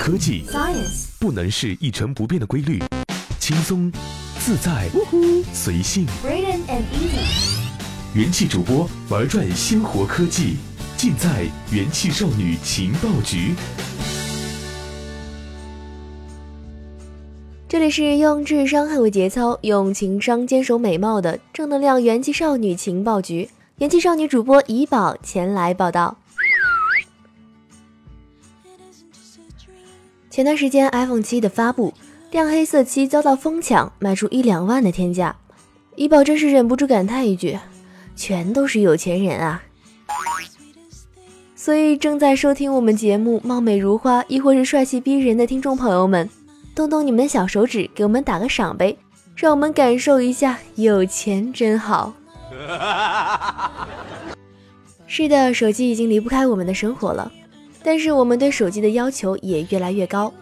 科技 Science 不能是一成不变的规律，轻松、自在、随性。Braden and Easy 元气主播玩转鲜活科技，尽在元气少女情报局。这里是用智商捍卫节操，用情商坚守美貌的正能量元气少女情报局。元气少女主播怡宝前来报道。前段时间 iPhone 七的发布，亮黑色漆遭到疯抢，卖出一两万的天价。怡宝真是忍不住感叹一句：“全都是有钱人啊！”所以正在收听我们节目、貌美如花，亦或是帅气逼人的听众朋友们，动动你们的小手指，给我们打个赏呗，让我们感受一下有钱真好。是的，手机已经离不开我们的生活了，但是我们对手机的要求也越来越高，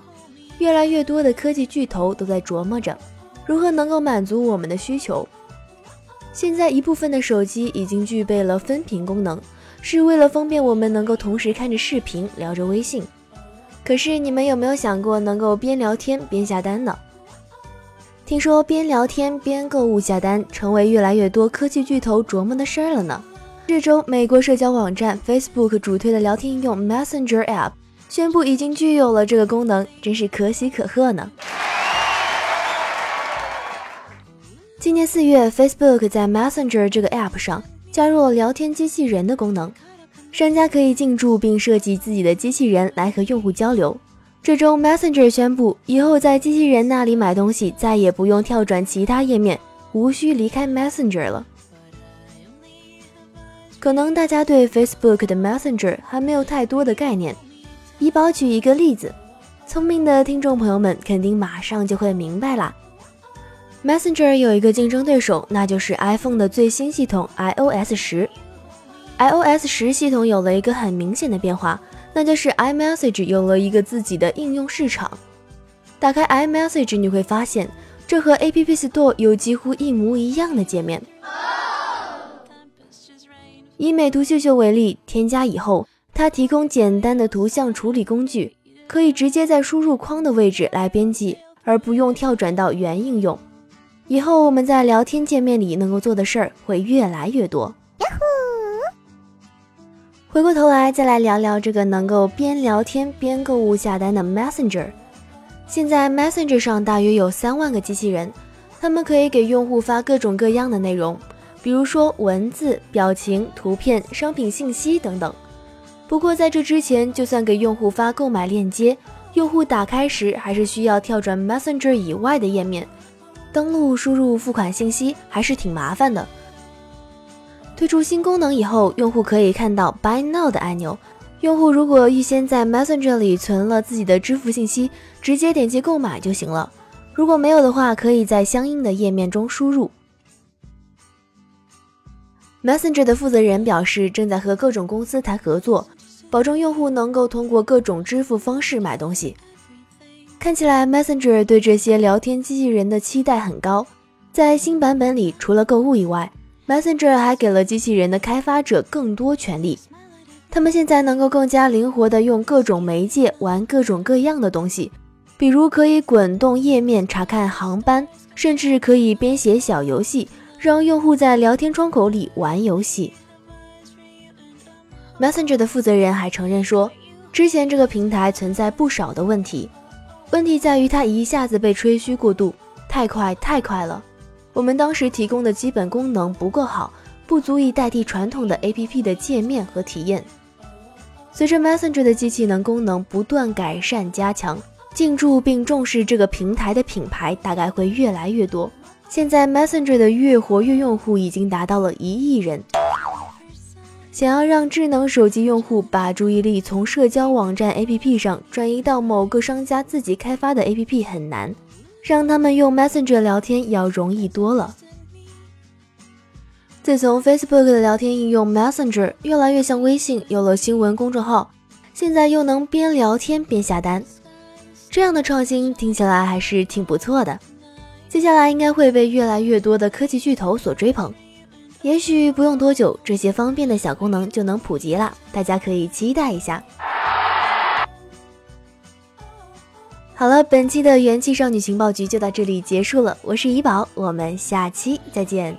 越来越多的科技巨头都在琢磨着如何能够满足我们的需求。现在一部分的手机已经具备了分屏功能，是为了方便我们能够同时看着视频，聊着微信。可是你们有没有想过能够边聊天边下单呢？听说边聊天边购物下单成为越来越多科技巨头琢磨的事儿了呢。这周，美国社交网站 Facebook 主推的聊天应用 Messenger App 宣布已经具有了这个功能，真是可喜可贺呢。今年四月，Facebook 在 Messenger 这个 App 上加入了聊天机器人的功能，商家可以进驻并设计自己的机器人来和用户交流。这周，Messenger 宣布，以后在机器人那里买东西再也不用跳转其他页面，无需离开 Messenger 了。可能大家对 Facebook 的 Messenger 还没有太多的概念，怡宝举一个例子，聪明的听众朋友们肯定马上就会明白啦。Messenger 有一个竞争对手，那就是 iPhone 的最新系统 iOS 十。iOS 十系统有了一个很明显的变化，那就是 iMessage 有了一个自己的应用市场。打开 iMessage，你会发现这和 App Store 有几乎一模一样的界面。以美图秀秀为例，添加以后，它提供简单的图像处理工具，可以直接在输入框的位置来编辑，而不用跳转到原应用。以后我们在聊天界面里能够做的事儿会越来越多。回过头来，再来聊聊这个能够边聊天边购物下单的 Messenger。现在 Messenger 上大约有三万个机器人，他们可以给用户发各种各样的内容，比如说文字、表情、图片、商品信息等等。不过在这之前，就算给用户发购买链接，用户打开时还是需要跳转 Messenger 以外的页面。登录输入付款信息还是挺麻烦的。推出新功能以后，用户可以看到 Buy Now 的按钮。用户如果预先在 Messenger 里存了自己的支付信息，直接点击购买就行了。如果没有的话，可以在相应的页面中输入。Messenger 的负责人表示，正在和各种公司谈合作，保证用户能够通过各种支付方式买东西。看起来 Messenger 对这些聊天机器人的期待很高。在新版本里，除了购物以外，Messenger 还给了机器人的开发者更多权利。他们现在能够更加灵活地用各种媒介玩各种各样的东西，比如可以滚动页面查看航班，甚至可以编写小游戏，让用户在聊天窗口里玩游戏。Messenger 的负责人还承认说，之前这个平台存在不少的问题。问题在于它一下子被吹嘘过度，太快太快了。我们当时提供的基本功能不够好，不足以代替传统的 APP 的界面和体验。随着 Messenger 的机器能功能不断改善加强，进驻并重视这个平台的品牌大概会越来越多。现在 Messenger 的月活跃用户已经达到了一亿人。想要让智能手机用户把注意力从社交网站 APP 上转移到某个商家自己开发的 APP 很难，让他们用 Messenger 聊天要容易多了。自从 Facebook 的聊天应用 Messenger 越来越像微信，有了新闻公众号，现在又能边聊天边下单，这样的创新听起来还是挺不错的。接下来应该会被越来越多的科技巨头所追捧。也许不用多久，这些方便的小功能就能普及了，大家可以期待一下。好了，本期的元气少女情报局就到这里结束了。我是怡宝，我们下期再见。